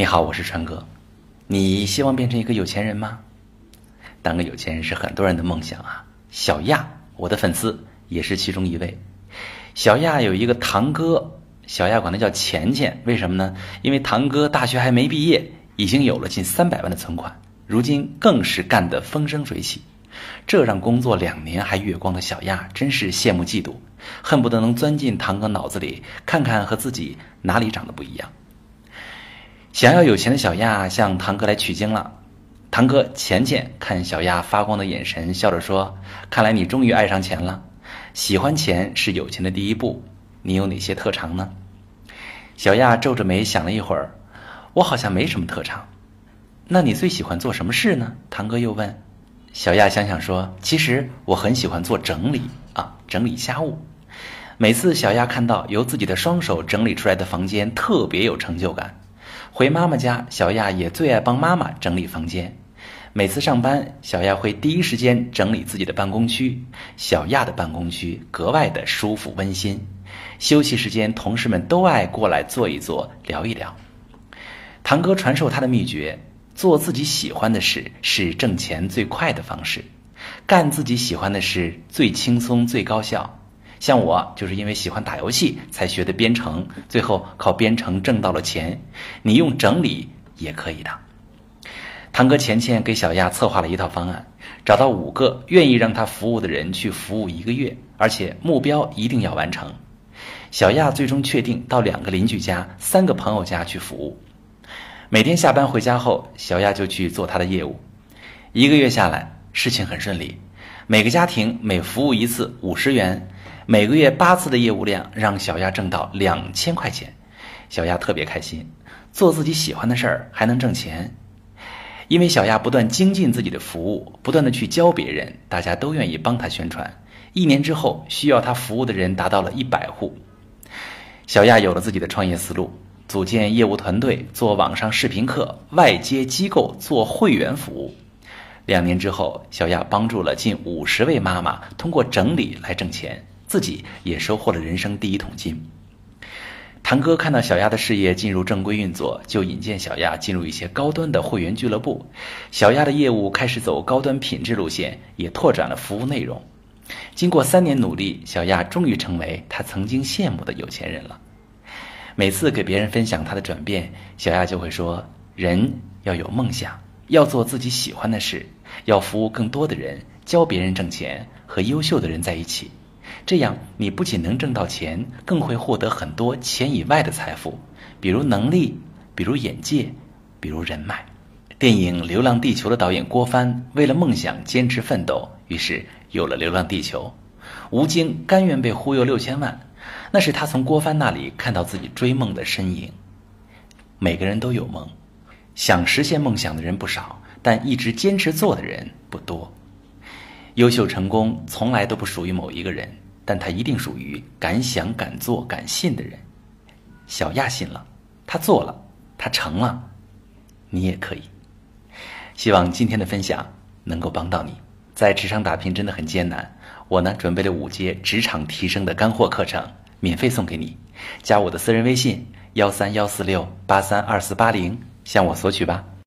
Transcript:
你好，我是川哥。你希望变成一个有钱人吗？当个有钱人是很多人的梦想啊。小亚，我的粉丝也是其中一位。小亚有一个堂哥，小亚管他叫钱钱，为什么呢？因为堂哥大学还没毕业，已经有了近三百万的存款，如今更是干得风生水起。这让工作两年还月光的小亚真是羡慕嫉妒，恨不得能钻进堂哥脑子里，看看和自己哪里长得不一样。想要有钱的小亚向堂哥来取经了。堂哥钱钱看小亚发光的眼神，笑着说：“看来你终于爱上钱了。喜欢钱是有钱的第一步。你有哪些特长呢？”小亚皱着眉想了一会儿：“我好像没什么特长。那你最喜欢做什么事呢？”堂哥又问。小亚想想说：“其实我很喜欢做整理啊，整理家务。每次小亚看到由自己的双手整理出来的房间，特别有成就感。”回妈妈家，小亚也最爱帮妈妈整理房间。每次上班，小亚会第一时间整理自己的办公区。小亚的办公区格外的舒服温馨。休息时间，同事们都爱过来坐一坐，聊一聊。堂哥传授他的秘诀：做自己喜欢的事是挣钱最快的方式，干自己喜欢的事最轻松最高效。像我就是因为喜欢打游戏才学的编程，最后靠编程挣到了钱。你用整理也可以的。堂哥钱钱给小亚策划了一套方案，找到五个愿意让他服务的人去服务一个月，而且目标一定要完成。小亚最终确定到两个邻居家、三个朋友家去服务。每天下班回家后，小亚就去做他的业务。一个月下来，事情很顺利，每个家庭每服务一次五十元。每个月八次的业务量，让小亚挣到两千块钱，小亚特别开心。做自己喜欢的事儿还能挣钱，因为小亚不断精进自己的服务，不断的去教别人，大家都愿意帮她宣传。一年之后，需要她服务的人达到了一百户。小亚有了自己的创业思路，组建业务团队，做网上视频课，外接机构做会员服务。两年之后，小亚帮助了近五十位妈妈通过整理来挣钱。自己也收获了人生第一桶金。堂哥看到小亚的事业进入正规运作，就引荐小亚进入一些高端的会员俱乐部。小亚的业务开始走高端品质路线，也拓展了服务内容。经过三年努力，小亚终于成为他曾经羡慕的有钱人了。每次给别人分享他的转变，小亚就会说：“人要有梦想，要做自己喜欢的事，要服务更多的人，教别人挣钱，和优秀的人在一起。”这样，你不仅能挣到钱，更会获得很多钱以外的财富，比如能力，比如眼界，比如人脉。电影《流浪地球》的导演郭帆为了梦想坚持奋斗，于是有了《流浪地球》。吴京甘愿被忽悠六千万，那是他从郭帆那里看到自己追梦的身影。每个人都有梦，想实现梦想的人不少，但一直坚持做的人不多。优秀成功从来都不属于某一个人。但他一定属于敢想敢做敢信的人。小亚信了，他做了，他成了，你也可以。希望今天的分享能够帮到你。在职场打拼真的很艰难，我呢准备了五节职场提升的干货课程，免费送给你。加我的私人微信：幺三幺四六八三二四八零，向我索取吧。